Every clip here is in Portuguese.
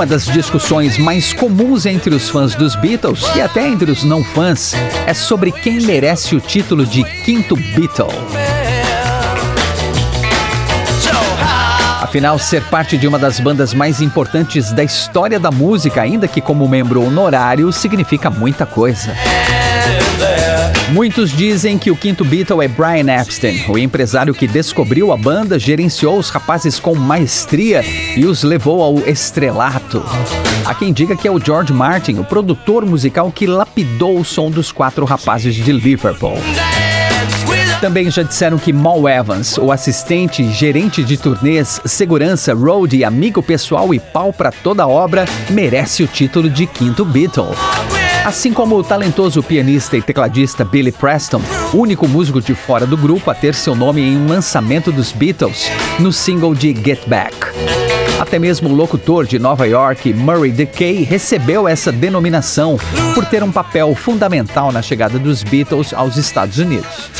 Uma das discussões mais comuns entre os fãs dos Beatles e até entre os não fãs é sobre quem merece o título de quinto Beatle. Afinal, ser parte de uma das bandas mais importantes da história da música, ainda que como membro honorário, significa muita coisa. Muitos dizem que o quinto Beatle é Brian Epstein, o empresário que descobriu a banda, gerenciou os rapazes com maestria e os levou ao estrelato. Há quem diga que é o George Martin, o produtor musical que lapidou o som dos quatro rapazes de Liverpool. Também já disseram que Mal Evans, o assistente, gerente de turnês, segurança, road, amigo pessoal e pau para toda obra, merece o título de quinto Beatle. Assim como o talentoso pianista e tecladista Billy Preston, único músico de fora do grupo a ter seu nome em um lançamento dos Beatles, no single de Get Back. Até mesmo o locutor de Nova York, Murray Decay, recebeu essa denominação por ter um papel fundamental na chegada dos Beatles aos Estados Unidos.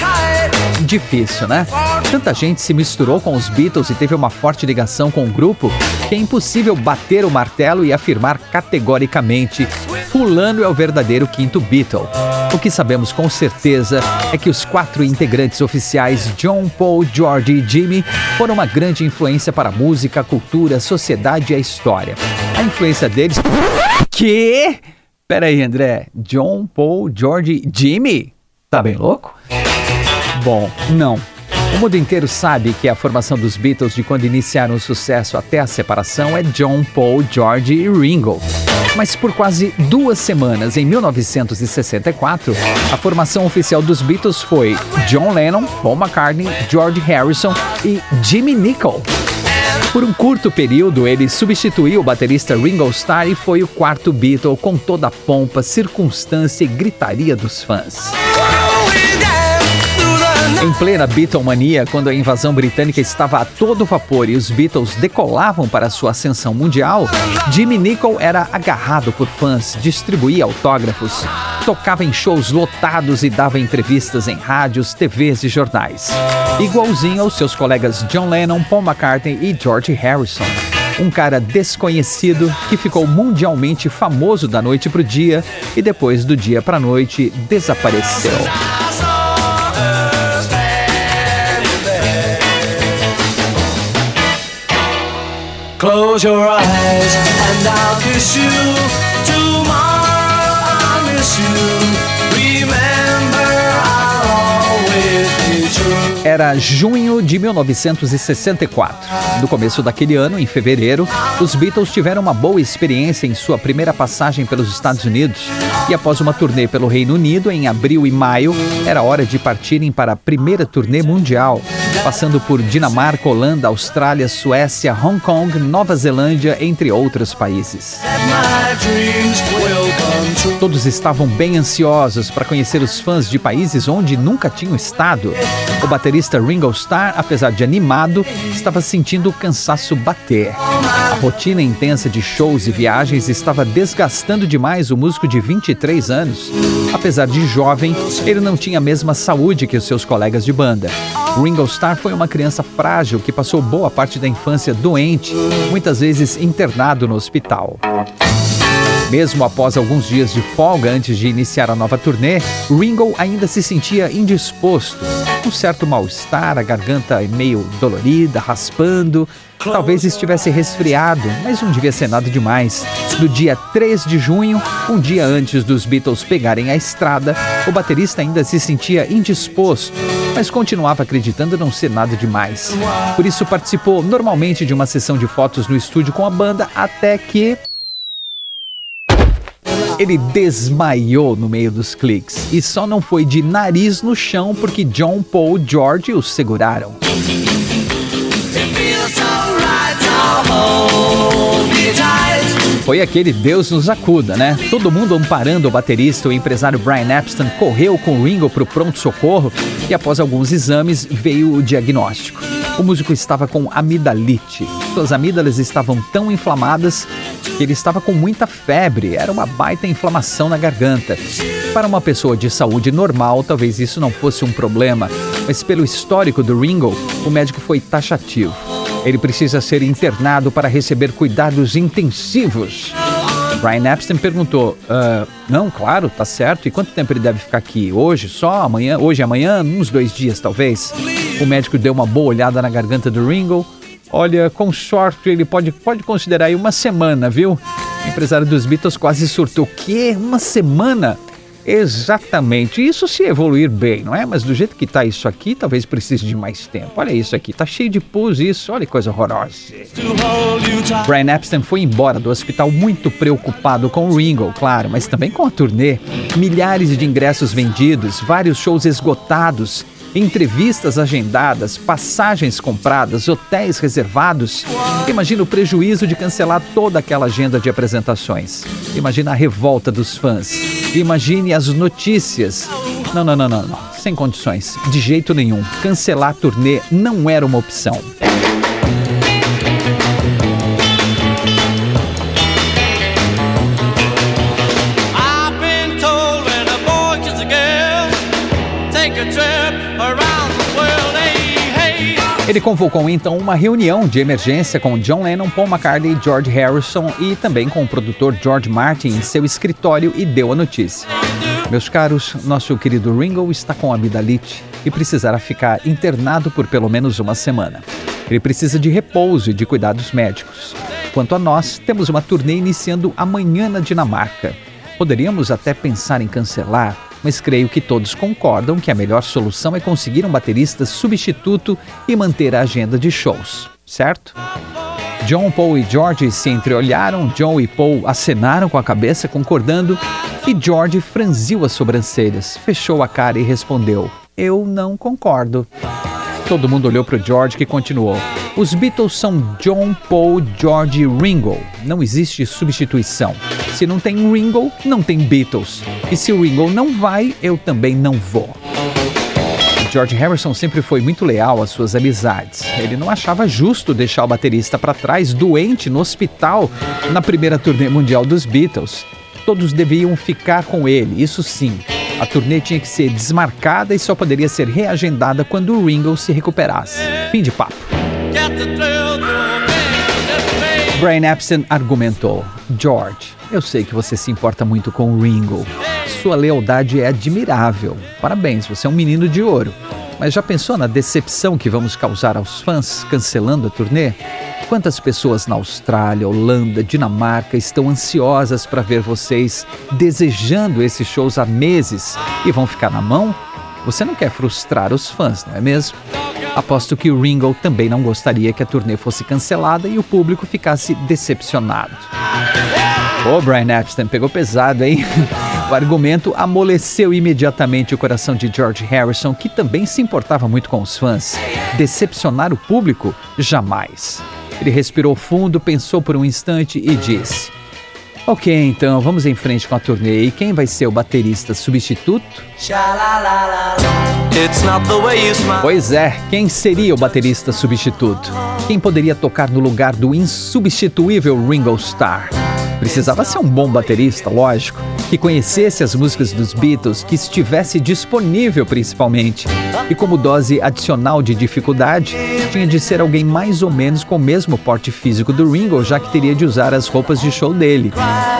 Difícil, né? Tanta gente se misturou com os Beatles e teve uma forte ligação com o grupo que é impossível bater o martelo e afirmar categoricamente Fulano é o verdadeiro quinto Beatle. O que sabemos com certeza é que os quatro integrantes oficiais, John, Paul, George e Jimmy, foram uma grande influência para a música, a cultura, a sociedade e a história. A influência deles. Que? Peraí, André. John, Paul, George e Jimmy? Tá bem louco? Bom, não. O mundo inteiro sabe que a formação dos Beatles de quando iniciaram o sucesso até a separação é John, Paul, George e Ringo. Mas por quase duas semanas, em 1964, a formação oficial dos Beatles foi John Lennon, Paul McCartney, George Harrison e Jimmy Nicol. Por um curto período, ele substituiu o baterista Ringo Starr e foi o quarto Beatle com toda a pompa, circunstância e gritaria dos fãs. Em plena Beatlemania, quando a invasão britânica estava a todo vapor e os Beatles decolavam para sua ascensão mundial, Jimmy Nicol era agarrado por fãs, distribuía autógrafos, tocava em shows lotados e dava entrevistas em rádios, TVs e jornais. Igualzinho aos seus colegas John Lennon, Paul McCartney e George Harrison um cara desconhecido que ficou mundialmente famoso da noite para o dia e depois do dia para a noite desapareceu. Close your eyes and I'll kiss you. Tomorrow miss you. Era junho de 1964. No começo daquele ano, em fevereiro, os Beatles tiveram uma boa experiência em sua primeira passagem pelos Estados Unidos. E após uma turnê pelo Reino Unido em abril e maio, era hora de partirem para a primeira turnê mundial passando por Dinamarca, Holanda, Austrália, Suécia, Hong Kong, Nova Zelândia, entre outros países. Todos estavam bem ansiosos para conhecer os fãs de países onde nunca tinham estado. O baterista Ringo Starr, apesar de animado, estava sentindo o cansaço bater. A rotina intensa de shows e viagens estava desgastando demais o músico de 23 anos. Apesar de jovem, ele não tinha a mesma saúde que os seus colegas de banda. Ringo Starr foi uma criança frágil que passou boa parte da infância doente, muitas vezes internado no hospital. Mesmo após alguns dias de folga antes de iniciar a nova turnê, Ringo ainda se sentia indisposto. Um certo mal-estar, a garganta meio dolorida, raspando, Talvez estivesse resfriado, mas não devia ser nada demais. No dia 3 de junho, um dia antes dos Beatles pegarem a estrada, o baterista ainda se sentia indisposto, mas continuava acreditando não ser nada demais. Por isso participou normalmente de uma sessão de fotos no estúdio com a banda até que Ele desmaiou no meio dos cliques e só não foi de nariz no chão porque John, Paul George o seguraram. Foi aquele Deus nos acuda, né? Todo mundo amparando o baterista, o empresário Brian Epstein correu com Ringo para o pronto-socorro e após alguns exames veio o diagnóstico. O músico estava com amidalite. Suas amígdalas estavam tão inflamadas que ele estava com muita febre, era uma baita inflamação na garganta. Para uma pessoa de saúde normal, talvez isso não fosse um problema, mas pelo histórico do Ringo, o médico foi taxativo. Ele precisa ser internado para receber cuidados intensivos. Brian Epstein perguntou: uh, Não, claro, tá certo. E quanto tempo ele deve ficar aqui? Hoje só? Amanhã? Hoje amanhã? Uns dois dias, talvez. O médico deu uma boa olhada na garganta do Ringo. Olha, com sorte ele pode, pode considerar aí uma semana, viu? O empresário dos Beatles quase surtou. Que? Uma semana? Exatamente. Isso se evoluir bem, não é? Mas do jeito que está isso aqui, talvez precise de mais tempo. Olha isso aqui, tá cheio de pus isso. Olha que coisa horrorosa. Brian Epstein foi embora do hospital muito preocupado com o Ringo, claro, mas também com a turnê. Milhares de ingressos vendidos, vários shows esgotados entrevistas agendadas, passagens compradas, hotéis reservados. Imagina o prejuízo de cancelar toda aquela agenda de apresentações. Imagina a revolta dos fãs. Imagine as notícias. Não, não, não, não, não. Sem condições. De jeito nenhum. Cancelar a turnê não era uma opção. Ele convocou então uma reunião de emergência com John Lennon, Paul McCartney, George Harrison e também com o produtor George Martin em seu escritório e deu a notícia. Meus caros, nosso querido Ringo está com amidalite e precisará ficar internado por pelo menos uma semana. Ele precisa de repouso e de cuidados médicos. Quanto a nós, temos uma turnê iniciando amanhã na Dinamarca. Poderíamos até pensar em cancelar, mas creio que todos concordam que a melhor solução é conseguir um baterista substituto e manter a agenda de shows, certo? John, Paul e George se entreolharam, John e Paul acenaram com a cabeça, concordando, e George franziu as sobrancelhas, fechou a cara e respondeu: Eu não concordo. Todo mundo olhou para o George que continuou. Os Beatles são John, Paul, George e Ringo. Não existe substituição. Se não tem Ringo, não tem Beatles. E se o Ringo não vai, eu também não vou. George Harrison sempre foi muito leal às suas amizades. Ele não achava justo deixar o baterista para trás, doente, no hospital, na primeira turnê mundial dos Beatles. Todos deviam ficar com ele, isso sim. A turnê tinha que ser desmarcada e só poderia ser reagendada quando o Ringo se recuperasse. Fim de papo. Brian Epstein argumentou: George, eu sei que você se importa muito com o Ringo. Sua lealdade é admirável. Parabéns, você é um menino de ouro. Mas já pensou na decepção que vamos causar aos fãs cancelando a turnê? Quantas pessoas na Austrália, Holanda, Dinamarca estão ansiosas para ver vocês, desejando esses shows há meses e vão ficar na mão? Você não quer frustrar os fãs, não é mesmo? Aposto que o Ringo também não gostaria que a turnê fosse cancelada e o público ficasse decepcionado. Ô, Brian Epstein, pegou pesado, hein? O argumento amoleceu imediatamente o coração de George Harrison, que também se importava muito com os fãs. Decepcionar o público? Jamais. Ele respirou fundo, pensou por um instante e disse: Ok, então vamos em frente com a turnê. E quem vai ser o baterista substituto? Pois é, quem seria o baterista substituto? Quem poderia tocar no lugar do insubstituível Ringo Starr? Precisava ser um bom baterista, lógico, que conhecesse as músicas dos Beatles, que estivesse disponível principalmente. E como dose adicional de dificuldade, tinha de ser alguém mais ou menos com o mesmo porte físico do Ringo, já que teria de usar as roupas de show dele.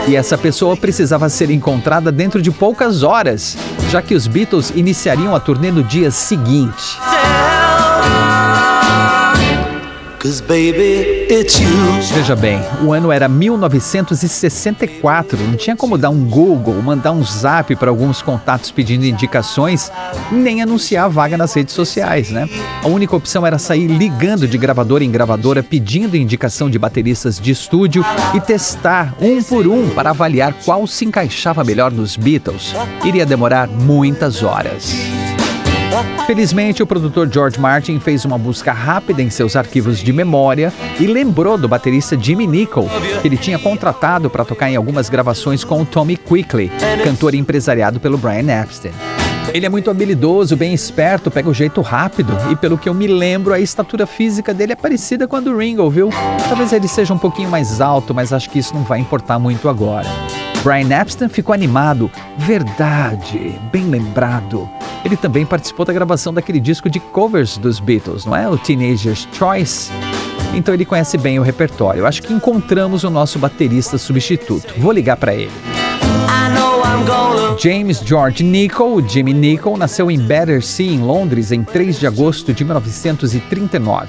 E essa pessoa precisava ser encontrada dentro de poucas horas, já que os Beatles iniciariam a turnê no dia seguinte. Veja bem, o ano era 1964, não tinha como dar um Google, mandar um zap para alguns contatos pedindo indicações, nem anunciar a vaga nas redes sociais, né? A única opção era sair ligando de gravadora em gravadora pedindo indicação de bateristas de estúdio e testar um por um para avaliar qual se encaixava melhor nos Beatles. Iria demorar muitas horas. Felizmente, o produtor George Martin fez uma busca rápida em seus arquivos de memória e lembrou do baterista Jimmy Nicol, que ele tinha contratado para tocar em algumas gravações com o Tommy Quickly, cantor empresariado pelo Brian Epstein. Ele é muito habilidoso, bem esperto, pega o jeito rápido e, pelo que eu me lembro, a estatura física dele é parecida com a do Ringo, viu? Talvez ele seja um pouquinho mais alto, mas acho que isso não vai importar muito agora. Brian Epstein ficou animado. Verdade, bem lembrado. Ele também participou da gravação daquele disco de covers dos Beatles, não é? O Teenager's Choice. Então ele conhece bem o repertório. Acho que encontramos o nosso baterista substituto. Vou ligar para ele. James George Nicol, Jimmy Nicol, nasceu em Battersea, em Londres, em 3 de agosto de 1939.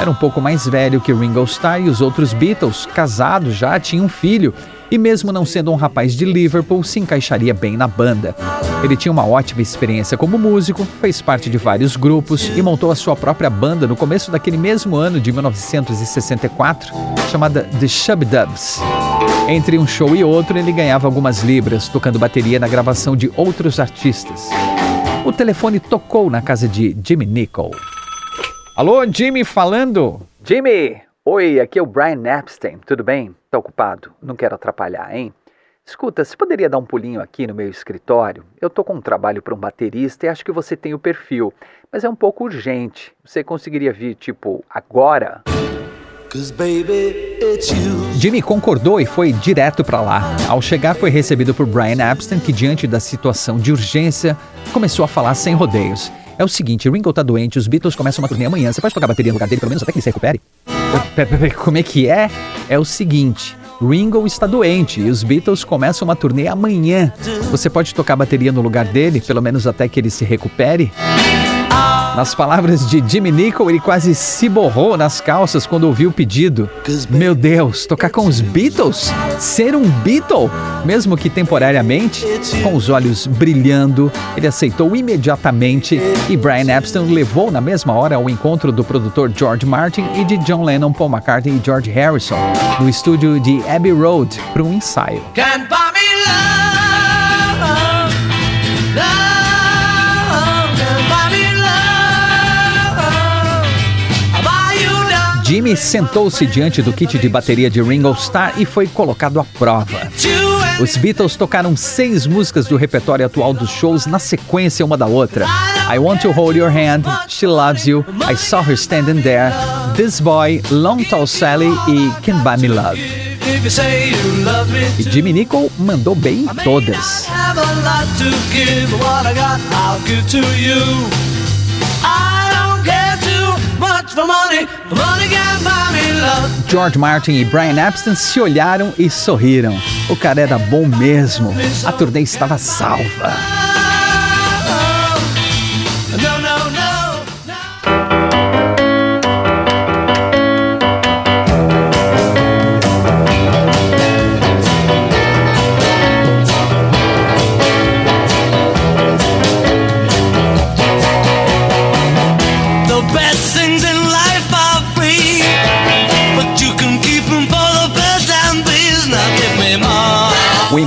Era um pouco mais velho que Ringo Starr e os outros Beatles, casado já, tinha um filho e, mesmo não sendo um rapaz de Liverpool, se encaixaria bem na banda. Ele tinha uma ótima experiência como músico, fez parte de vários grupos e montou a sua própria banda no começo daquele mesmo ano de 1964, chamada The Shubdubs. Entre um show e outro, ele ganhava algumas libras, tocando bateria na gravação de outros artistas. O telefone tocou na casa de Jimmy Nicol. Alô, Jimmy falando? Jimmy! Oi, aqui é o Brian Epstein, tudo bem? Tá ocupado? Não quero atrapalhar, hein? Escuta, você poderia dar um pulinho aqui no meu escritório? Eu tô com um trabalho para um baterista e acho que você tem o perfil, mas é um pouco urgente. Você conseguiria vir, tipo, agora? Jimmy concordou e foi direto para lá. Ao chegar, foi recebido por Brian Epstein, que, diante da situação de urgência, começou a falar sem rodeios. É o seguinte, Ringo tá doente, os Beatles começam uma turnê amanhã. Você pode tocar a bateria no lugar dele, pelo menos até que ele se recupere? Como é que é? É o seguinte. Ringo está doente e os Beatles começam uma turnê amanhã. Você pode tocar bateria no lugar dele, pelo menos até que ele se recupere? Nas palavras de Jimmy Nicol, ele quase se borrou nas calças quando ouviu o pedido. Meu Deus, tocar com os Beatles? Ser um Beatle? Mesmo que temporariamente, com os olhos brilhando, ele aceitou imediatamente e Brian Epstein levou na mesma hora ao encontro do produtor George Martin e de John Lennon, Paul McCartney e George Harrison no estúdio de Abbey Road para um ensaio. Jimmy sentou-se diante do kit de bateria de Ringo Starr e foi colocado à prova. Os Beatles tocaram seis músicas do repertório atual dos shows na sequência uma da outra. I Want to Hold Your Hand, She Loves You, I Saw Her Standing There, This Boy, Long Tall Sally e Can Buy Me Love. E Jimmy Nicol mandou bem em todas. George Martin e Brian Epstein se olharam e sorriram. O cara era bom mesmo. A turnê estava salva.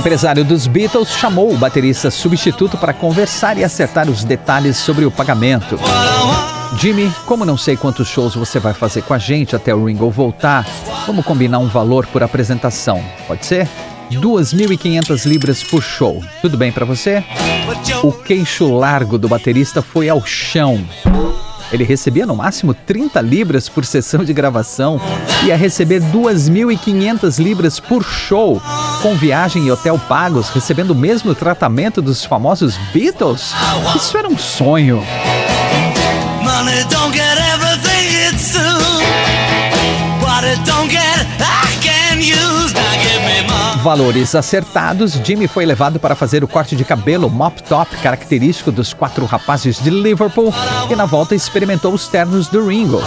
Empresário dos Beatles chamou o baterista substituto para conversar e acertar os detalhes sobre o pagamento. Jimmy, como não sei quantos shows você vai fazer com a gente até o Ringo voltar, vamos combinar um valor por apresentação, pode ser? 2.500 libras por show. Tudo bem para você? O queixo largo do baterista foi ao chão. Ele recebia no máximo 30 libras por sessão de gravação e ia receber 2.500 libras por show, com viagem e hotel pagos, recebendo o mesmo tratamento dos famosos Beatles. Isso era um sonho. Money don't get everything it's What it don't get, Valores acertados, Jimmy foi levado para fazer o corte de cabelo mop top característico dos quatro rapazes de Liverpool e na volta experimentou os ternos do Ringo.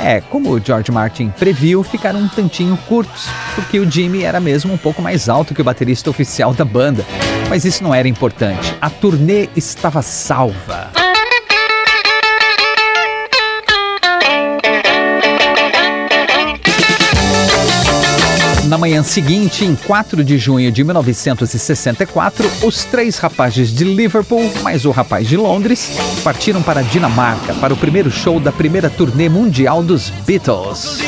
É, como o George Martin previu, ficaram um tantinho curtos, porque o Jimmy era mesmo um pouco mais alto que o baterista oficial da banda. Mas isso não era importante. A turnê estava salva. Na manhã seguinte, em 4 de junho de 1964, os três rapazes de Liverpool, mais o rapaz de Londres, partiram para a Dinamarca para o primeiro show da primeira turnê mundial dos Beatles.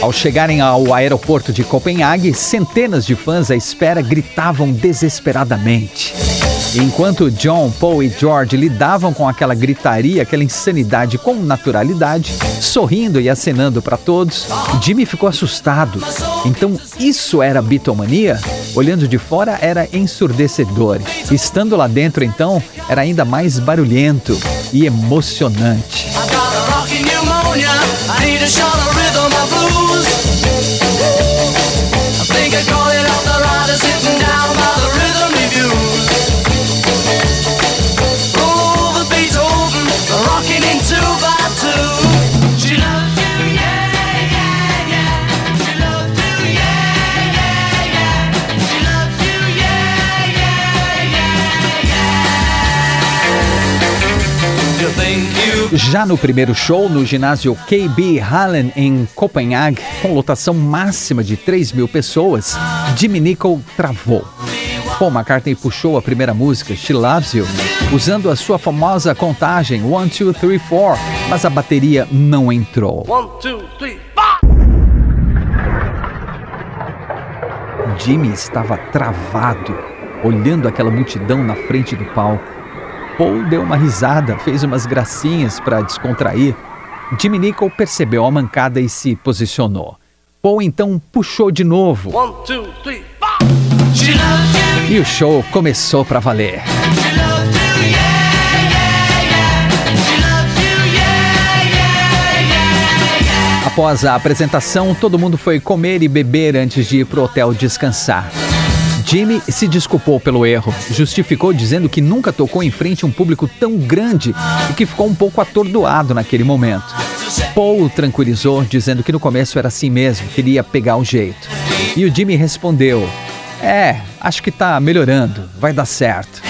Ao chegarem ao aeroporto de Copenhague, centenas de fãs à espera gritavam desesperadamente. Enquanto John, Paul e George lidavam com aquela gritaria, aquela insanidade com naturalidade, sorrindo e acenando para todos, Jimmy ficou assustado. Então, isso era bitomania? Olhando de fora, era ensurdecedor. Estando lá dentro, então, era ainda mais barulhento e emocionante. Já no primeiro show, no ginásio KB Hallen, em Copenhague, com lotação máxima de 3 mil pessoas, Jimmy Nicol travou. Paul McCartney puxou a primeira música, She Loves You, usando a sua famosa contagem 1, 2, 3, 4, mas a bateria não entrou. 1, 2, 3, 4! Jimmy estava travado, olhando aquela multidão na frente do palco. Paul deu uma risada, fez umas gracinhas para descontrair. Jimmy Nicol percebeu a mancada e se posicionou. Paul então puxou de novo. One, two, three, e o show começou para valer. Após a apresentação, todo mundo foi comer e beber antes de ir pro hotel descansar. Jimmy se desculpou pelo erro, justificou dizendo que nunca tocou em frente a um público tão grande e que ficou um pouco atordoado naquele momento. Paul o tranquilizou, dizendo que no começo era assim mesmo, queria pegar o jeito. E o Jimmy respondeu: É, acho que tá melhorando, vai dar certo.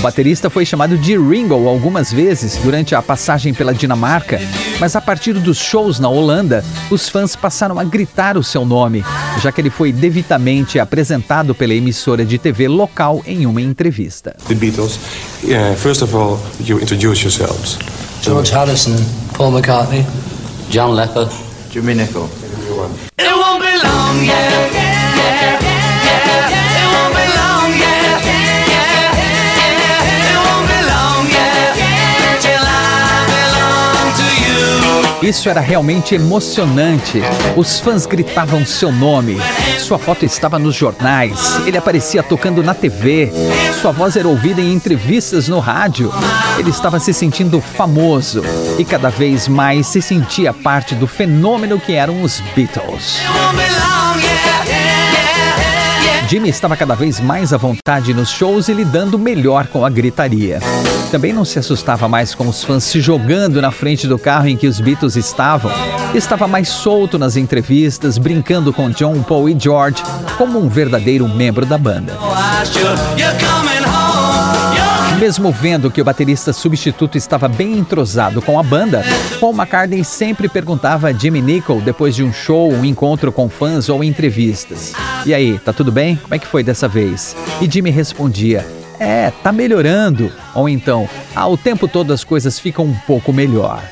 O baterista foi chamado de Ringo algumas vezes durante a passagem pela Dinamarca, mas a partir dos shows na Holanda, os fãs passaram a gritar o seu nome, já que ele foi devidamente apresentado pela emissora de TV local em uma entrevista. The Beatles, uh, first of all, you introduce yourselves. George Harrison, Paul McCartney, John Lepper, Jimmy Nicol. It won't be long, yeah, yeah, yeah. Isso era realmente emocionante. Os fãs gritavam seu nome. Sua foto estava nos jornais. Ele aparecia tocando na TV. Sua voz era ouvida em entrevistas no rádio. Ele estava se sentindo famoso e cada vez mais se sentia parte do fenômeno que eram os Beatles. Jimmy estava cada vez mais à vontade nos shows e lidando melhor com a gritaria. Também não se assustava mais com os fãs se jogando na frente do carro em que os Beatles estavam. Estava mais solto nas entrevistas, brincando com John, Paul e George, como um verdadeiro membro da banda. Mesmo vendo que o baterista substituto estava bem entrosado com a banda, Paul McCartney sempre perguntava a Jimmy Nicol depois de um show, um encontro com fãs ou entrevistas: E aí, tá tudo bem? Como é que foi dessa vez? E Jimmy respondia: É, tá melhorando. Ou então, ah, o tempo todo as coisas ficam um pouco melhor.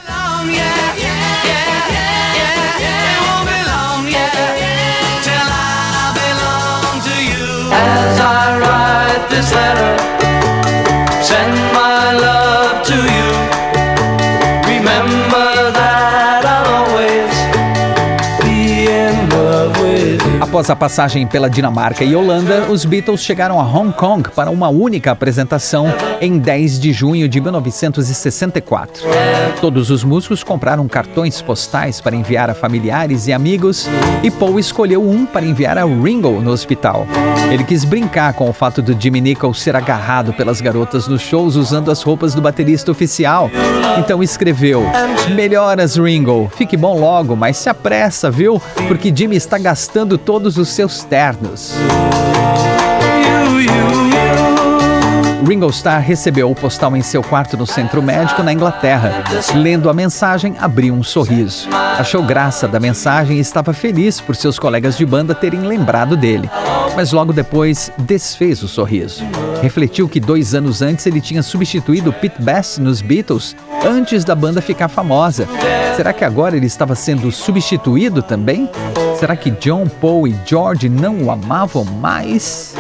Após a passagem pela Dinamarca e Holanda, os Beatles chegaram a Hong Kong para uma única apresentação em 10 de junho de 1964. Todos os músicos compraram cartões postais para enviar a familiares e amigos e Paul escolheu um para enviar a Ringo no hospital. Ele quis brincar com o fato do Jimmy Nichols ser agarrado pelas garotas nos shows usando as roupas do baterista oficial. Então escreveu: Melhoras, Ringo. Fique bom logo, mas se apressa, viu? Porque Jimmy está gastando todos os seus ternos. Ringo Starr recebeu o postal em seu quarto no centro médico na Inglaterra. Lendo a mensagem, abriu um sorriso. Achou graça da mensagem e estava feliz por seus colegas de banda terem lembrado dele. Mas logo depois desfez o sorriso. Refletiu que dois anos antes ele tinha substituído Pete Best nos Beatles antes da banda ficar famosa. Será que agora ele estava sendo substituído também? Será que John, Paul e George não o amavam mais?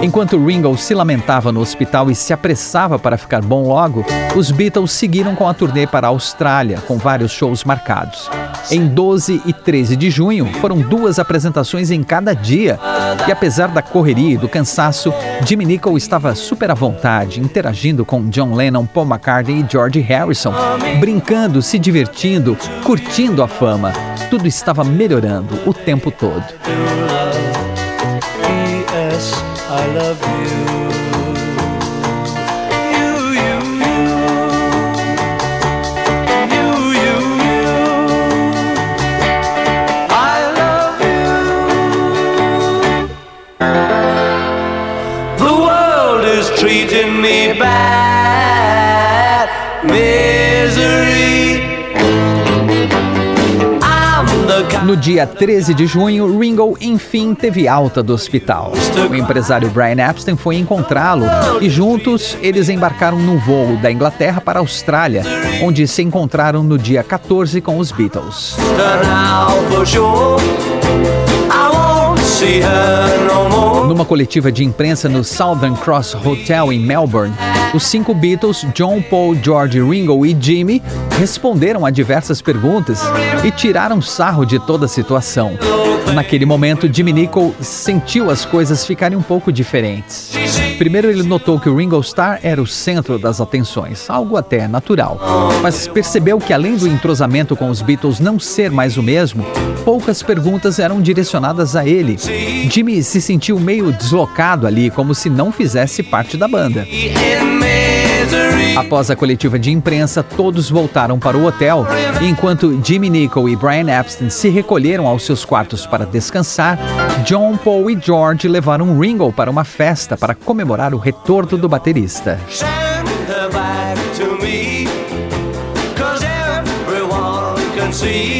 Enquanto Ringo se lamentava no hospital e se apressava para ficar bom logo, os Beatles seguiram com a turnê para a Austrália, com vários shows marcados. Em 12 e 13 de junho, foram duas apresentações em cada dia. E apesar da correria e do cansaço, Jimmy Nicol estava super à vontade, interagindo com John Lennon, Paul McCartney e George Harrison, brincando, se divertindo, curtindo a fama. Tudo estava melhorando o tempo todo. No dia 13 de junho, Ringo enfim teve alta do hospital. O empresário Brian Epstein foi encontrá-lo e juntos eles embarcaram num voo da Inglaterra para a Austrália, onde se encontraram no dia 14 com os Beatles. Numa coletiva de imprensa no Southern Cross Hotel em Melbourne, os cinco Beatles, John, Paul, George, Ringo e Jimmy, responderam a diversas perguntas e tiraram sarro de toda a situação. Naquele momento, Jimmy Nicol sentiu as coisas ficarem um pouco diferentes. Primeiro, ele notou que o Ringo Starr era o centro das atenções, algo até natural. Mas percebeu que, além do entrosamento com os Beatles não ser mais o mesmo, poucas perguntas eram direcionadas a ele. Jimmy se sentiu meio deslocado ali, como se não fizesse parte da banda. Após a coletiva de imprensa, todos voltaram para o hotel, enquanto Jimmy Nicol e Brian Epstein se recolheram aos seus quartos para descansar, John, Paul e George levaram Ringo para uma festa para comemorar o retorno do baterista. see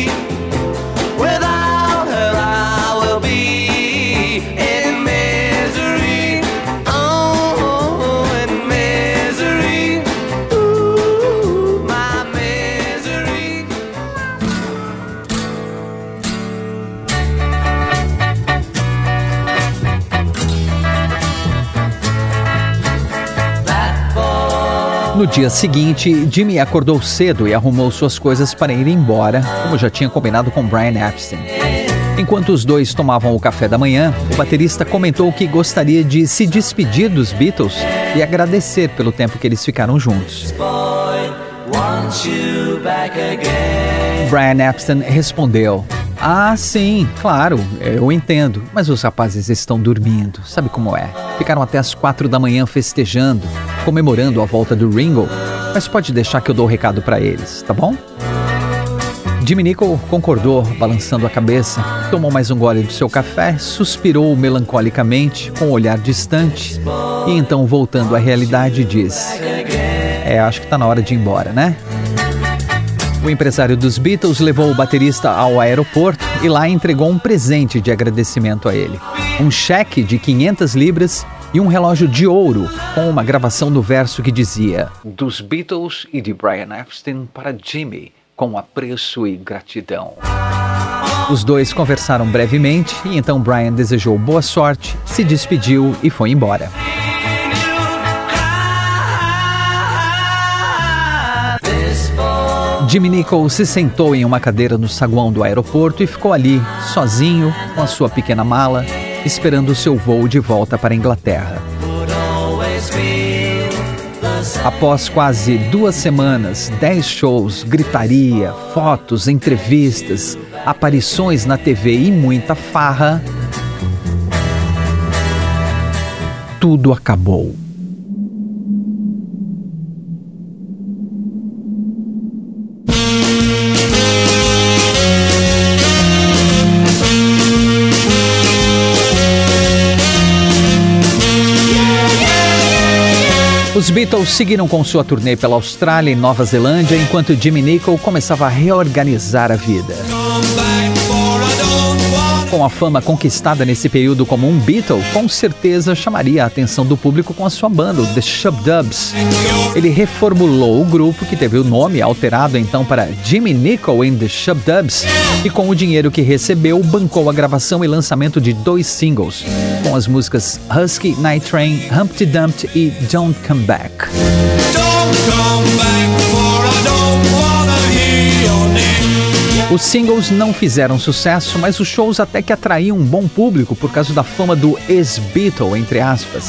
No dia seguinte, Jimmy acordou cedo e arrumou suas coisas para ir embora, como já tinha combinado com Brian Epstein. Enquanto os dois tomavam o café da manhã, o baterista comentou que gostaria de se despedir dos Beatles e agradecer pelo tempo que eles ficaram juntos. Brian Epstein respondeu: ah, sim, claro, eu entendo. Mas os rapazes estão dormindo, sabe como é? Ficaram até as quatro da manhã festejando, comemorando a volta do Ringo. Mas pode deixar que eu dou o recado para eles, tá bom? Jimmy Nicol concordou, balançando a cabeça, tomou mais um gole do seu café, suspirou melancolicamente, com um olhar distante, e então, voltando à realidade, disse: É, acho que tá na hora de ir embora, né? O empresário dos Beatles levou o baterista ao aeroporto e lá entregou um presente de agradecimento a ele: um cheque de 500 libras e um relógio de ouro com uma gravação do verso que dizia: Dos Beatles e de Brian Epstein para Jimmy, com apreço e gratidão. Os dois conversaram brevemente e então Brian desejou boa sorte, se despediu e foi embora. Jimmy Nicol se sentou em uma cadeira no saguão do aeroporto e ficou ali, sozinho, com a sua pequena mala, esperando o seu voo de volta para a Inglaterra. Após quase duas semanas, dez shows, gritaria, fotos, entrevistas, aparições na TV e muita farra, tudo acabou. Beatles seguiram com sua turnê pela Austrália e Nova Zelândia enquanto Jimmy Nicol começava a reorganizar a vida. Com a fama conquistada nesse período como um Beatle, com certeza chamaria a atenção do público com a sua banda, The Shubdubs. Ele reformulou o grupo, que teve o nome alterado então para Jimmy Nicol and The Shubdubs, e com o dinheiro que recebeu, bancou a gravação e lançamento de dois singles, com as músicas Husky, Night Train, Humpty Dumpty e Don't Come Back. Don't come back os singles não fizeram sucesso, mas os shows até que atraíam um bom público por causa da fama do ex-Beatle, entre aspas.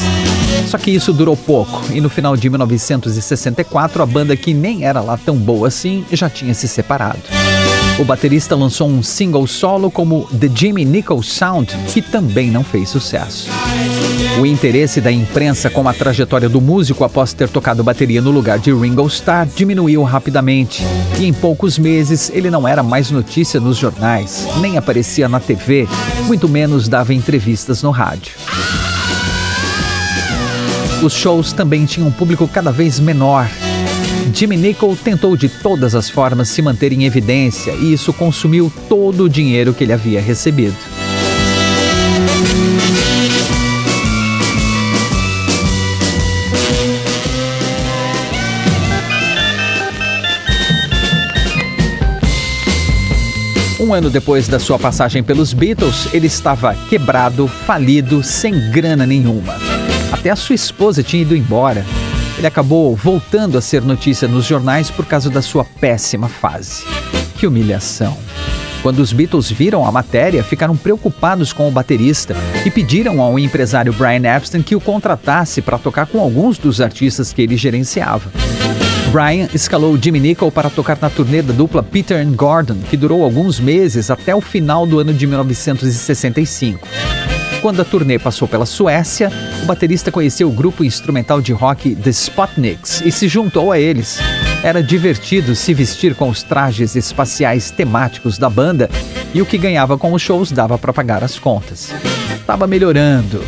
Só que isso durou pouco, e no final de 1964 a banda, que nem era lá tão boa assim, já tinha se separado. O baterista lançou um single solo como The Jimmy Nichols Sound, que também não fez sucesso. O interesse da imprensa com a trajetória do músico após ter tocado bateria no lugar de Ringo Starr diminuiu rapidamente, e em poucos meses ele não era mais notícia nos jornais, nem aparecia na TV, muito menos dava entrevistas no rádio. Os shows também tinham um público cada vez menor Jimmy Nicol tentou de todas as formas se manter em evidência e isso consumiu todo o dinheiro que ele havia recebido. Um ano depois da sua passagem pelos Beatles, ele estava quebrado, falido, sem grana nenhuma. Até a sua esposa tinha ido embora ele acabou voltando a ser notícia nos jornais por causa da sua péssima fase. Que humilhação! Quando os Beatles viram a matéria, ficaram preocupados com o baterista e pediram ao empresário Brian Epstein que o contratasse para tocar com alguns dos artistas que ele gerenciava. Brian escalou Jimmy Nicol para tocar na turnê da dupla Peter and Gordon, que durou alguns meses até o final do ano de 1965. Quando a turnê passou pela Suécia, o baterista conheceu o grupo instrumental de rock The Spotniks e se juntou a eles. Era divertido se vestir com os trajes espaciais temáticos da banda e o que ganhava com os shows dava para pagar as contas. Tava melhorando.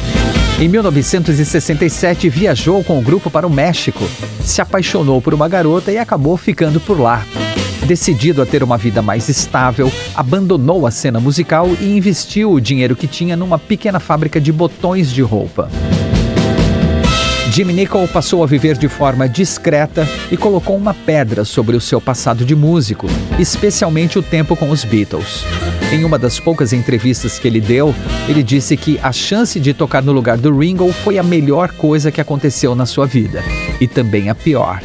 Em 1967, viajou com o grupo para o México, se apaixonou por uma garota e acabou ficando por lá. Decidido a ter uma vida mais estável, abandonou a cena musical e investiu o dinheiro que tinha numa pequena fábrica de botões de roupa. Jimmy Nicol passou a viver de forma discreta e colocou uma pedra sobre o seu passado de músico, especialmente o tempo com os Beatles. Em uma das poucas entrevistas que ele deu, ele disse que a chance de tocar no lugar do Ringo foi a melhor coisa que aconteceu na sua vida e também a pior.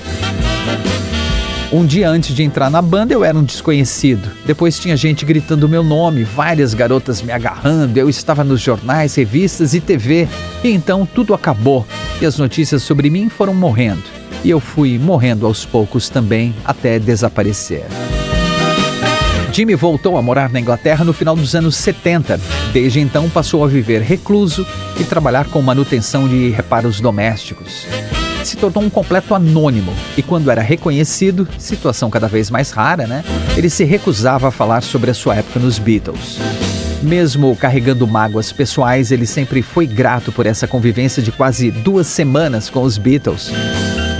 Um dia antes de entrar na banda, eu era um desconhecido. Depois tinha gente gritando meu nome, várias garotas me agarrando, eu estava nos jornais, revistas e TV. E então tudo acabou e as notícias sobre mim foram morrendo. E eu fui morrendo aos poucos também, até desaparecer. Jimmy voltou a morar na Inglaterra no final dos anos 70. Desde então passou a viver recluso e trabalhar com manutenção de reparos domésticos se tornou um completo anônimo e, quando era reconhecido, situação cada vez mais rara, né? Ele se recusava a falar sobre a sua época nos Beatles. Mesmo carregando mágoas pessoais, ele sempre foi grato por essa convivência de quase duas semanas com os Beatles.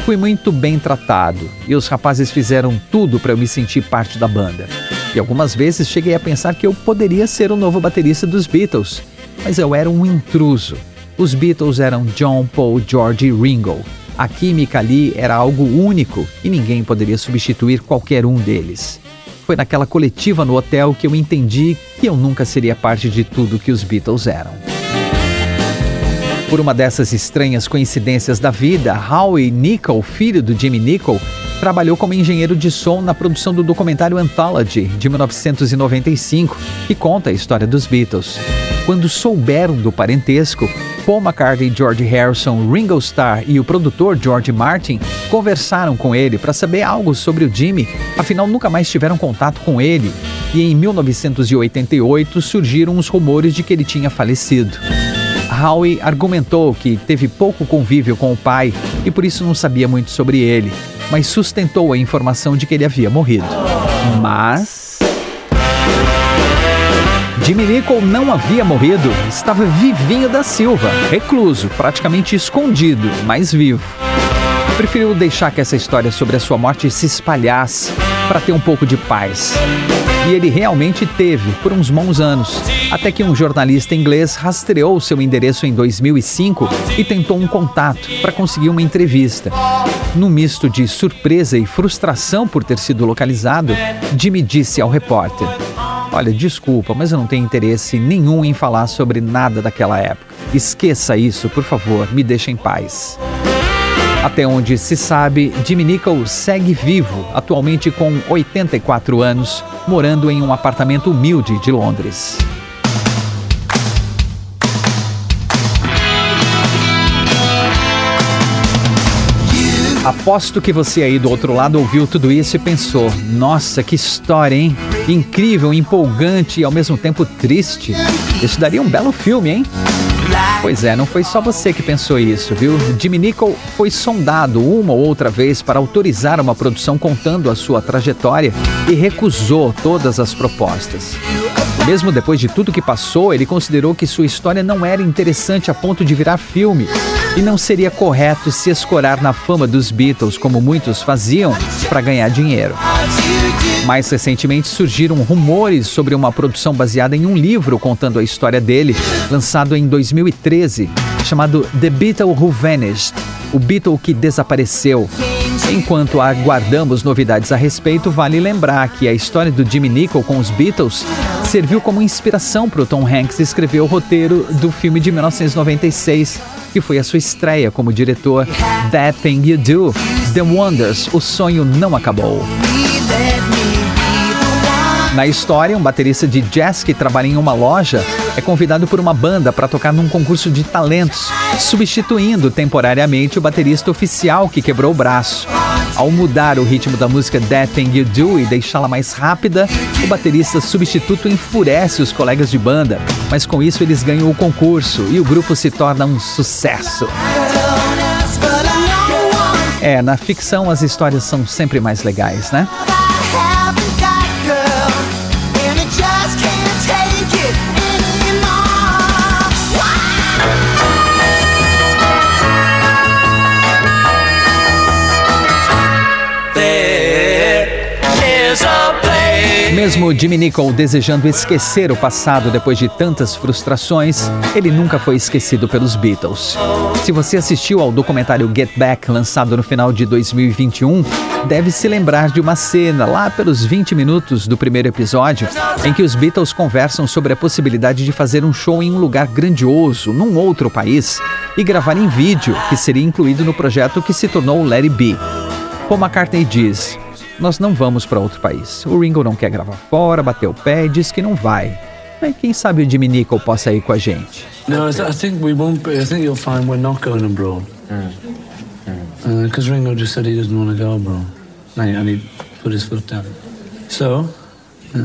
Fui muito bem tratado e os rapazes fizeram tudo para eu me sentir parte da banda. E algumas vezes cheguei a pensar que eu poderia ser o novo baterista dos Beatles, mas eu era um intruso. Os Beatles eram John, Paul, George e Ringo. A química ali era algo único e ninguém poderia substituir qualquer um deles. Foi naquela coletiva no hotel que eu entendi que eu nunca seria parte de tudo que os Beatles eram. Por uma dessas estranhas coincidências da vida, Howie Nicol, filho do Jimmy Nicol, trabalhou como engenheiro de som na produção do documentário Anthology, de 1995, que conta a história dos Beatles. Quando souberam do parentesco, Paul McCartney, George Harrison, Ringo Starr e o produtor George Martin conversaram com ele para saber algo sobre o Jimmy, afinal nunca mais tiveram contato com ele. E em 1988 surgiram os rumores de que ele tinha falecido. Howie argumentou que teve pouco convívio com o pai e por isso não sabia muito sobre ele, mas sustentou a informação de que ele havia morrido. Mas. Jimmy Nicol não havia morrido, estava vivinho da Silva, recluso, praticamente escondido, mas vivo. Preferiu deixar que essa história sobre a sua morte se espalhasse para ter um pouco de paz. E ele realmente teve por uns bons anos, até que um jornalista inglês rastreou seu endereço em 2005 e tentou um contato para conseguir uma entrevista. Num misto de surpresa e frustração por ter sido localizado, Jimmy disse ao repórter: Olha, desculpa, mas eu não tenho interesse nenhum em falar sobre nada daquela época. Esqueça isso, por favor, me deixe em paz. Até onde se sabe, Jimmy Nicol segue vivo, atualmente com 84 anos, morando em um apartamento humilde de Londres. Aposto que você aí do outro lado ouviu tudo isso e pensou: nossa, que história, hein? Incrível, empolgante e ao mesmo tempo triste. Isso daria um belo filme, hein? Pois é, não foi só você que pensou isso, viu? Jimmy Nicol foi sondado uma ou outra vez para autorizar uma produção contando a sua trajetória e recusou todas as propostas. Mesmo depois de tudo que passou, ele considerou que sua história não era interessante a ponto de virar filme e não seria correto se escorar na fama dos Beatles como muitos faziam para ganhar dinheiro. Mais recentemente surgiram rumores sobre uma produção baseada em um livro contando a história dele, lançado em 2013, chamado The Beatle Who Vanished o Beatle que desapareceu. Enquanto aguardamos novidades a respeito, vale lembrar que a história do Jimmy Nicol com os Beatles serviu como inspiração para o Tom Hanks escrever o roteiro do filme de 1996, que foi a sua estreia como diretor. That Thing You Do, The Wonders, O Sonho Não Acabou. Na história, um baterista de jazz que trabalha em uma loja é convidado por uma banda para tocar num concurso de talentos, substituindo temporariamente o baterista oficial que quebrou o braço. Ao mudar o ritmo da música That Thing You Do e deixá-la mais rápida, o baterista substituto enfurece os colegas de banda, mas com isso eles ganham o concurso e o grupo se torna um sucesso. É, na ficção as histórias são sempre mais legais, né? Mesmo Jimmy Nicol desejando esquecer o passado depois de tantas frustrações, ele nunca foi esquecido pelos Beatles. Se você assistiu ao documentário Get Back, lançado no final de 2021, deve se lembrar de uma cena lá pelos 20 minutos do primeiro episódio, em que os Beatles conversam sobre a possibilidade de fazer um show em um lugar grandioso, num outro país, e gravar em vídeo, que seria incluído no projeto que se tornou It Be. Paul McCartney diz: nós não vamos para outro país. O Ringo não quer gravar fora, bateu o pé e disse que não vai. Mas quem sabe o Jimmy Nicol possa ir com a gente. No, I think we won't. Be, I think you'll find we're not going abroad. Because mm. uh, Ringo just said he doesn't want to go abroad, and he put his foot down. So, yeah.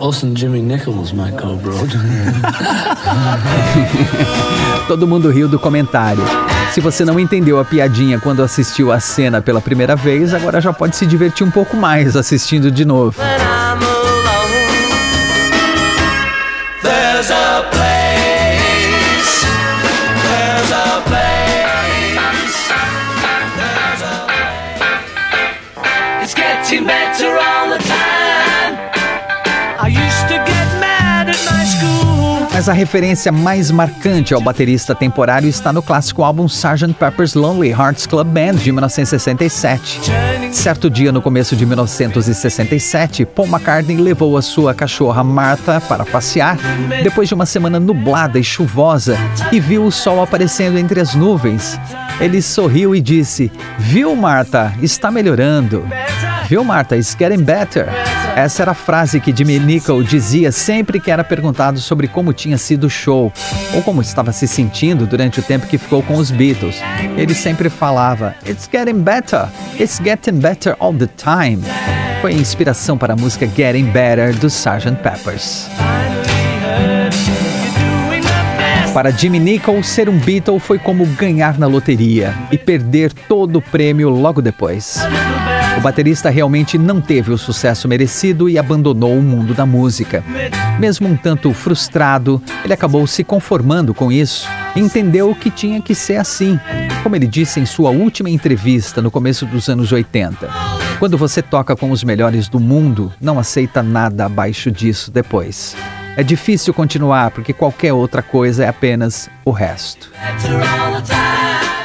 Also, Jimmy Nichols might go abroad. Todo mundo riu do comentário. Se você não entendeu a piadinha quando assistiu a cena pela primeira vez, agora já pode se divertir um pouco mais assistindo de novo. Mas a referência mais marcante ao baterista temporário está no clássico álbum Sgt. Pepper's Lonely Hearts Club Band de 1967. Certo dia no começo de 1967, Paul McCartney levou a sua cachorra Martha para passear depois de uma semana nublada e chuvosa e viu o sol aparecendo entre as nuvens. Ele sorriu e disse: Viu, Marta, está melhorando. Viu, Marta, it's getting better. Essa era a frase que Jimmy Nicol dizia sempre que era perguntado sobre como tinha sido o show ou como estava se sentindo durante o tempo que ficou com os Beatles. Ele sempre falava: It's getting better, it's getting better all the time. Foi a inspiração para a música Getting Better do Sgt. Peppers. Para Jimmy Nicol, ser um Beatle foi como ganhar na loteria e perder todo o prêmio logo depois. O baterista realmente não teve o sucesso merecido e abandonou o mundo da música. Mesmo um tanto frustrado, ele acabou se conformando com isso e entendeu que tinha que ser assim, como ele disse em sua última entrevista no começo dos anos 80. Quando você toca com os melhores do mundo, não aceita nada abaixo disso depois. É difícil continuar porque qualquer outra coisa é apenas o resto.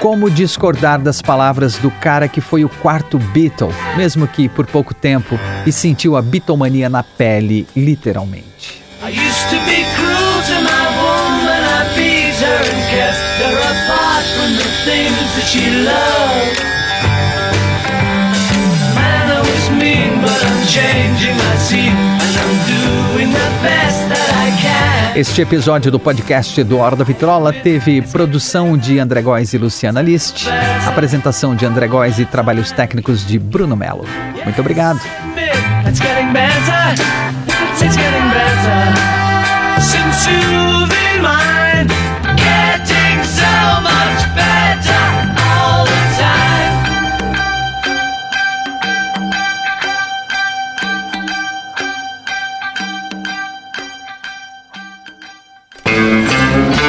Como discordar das palavras do cara que foi o quarto Beatle, mesmo que por pouco tempo, e sentiu a Beatlemania na pele, literalmente? I este episódio do podcast do Hora da Vitrola teve produção de André Góes e Luciana List, apresentação de André Góes e trabalhos técnicos de Bruno Melo. Muito obrigado.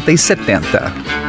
60 e 70.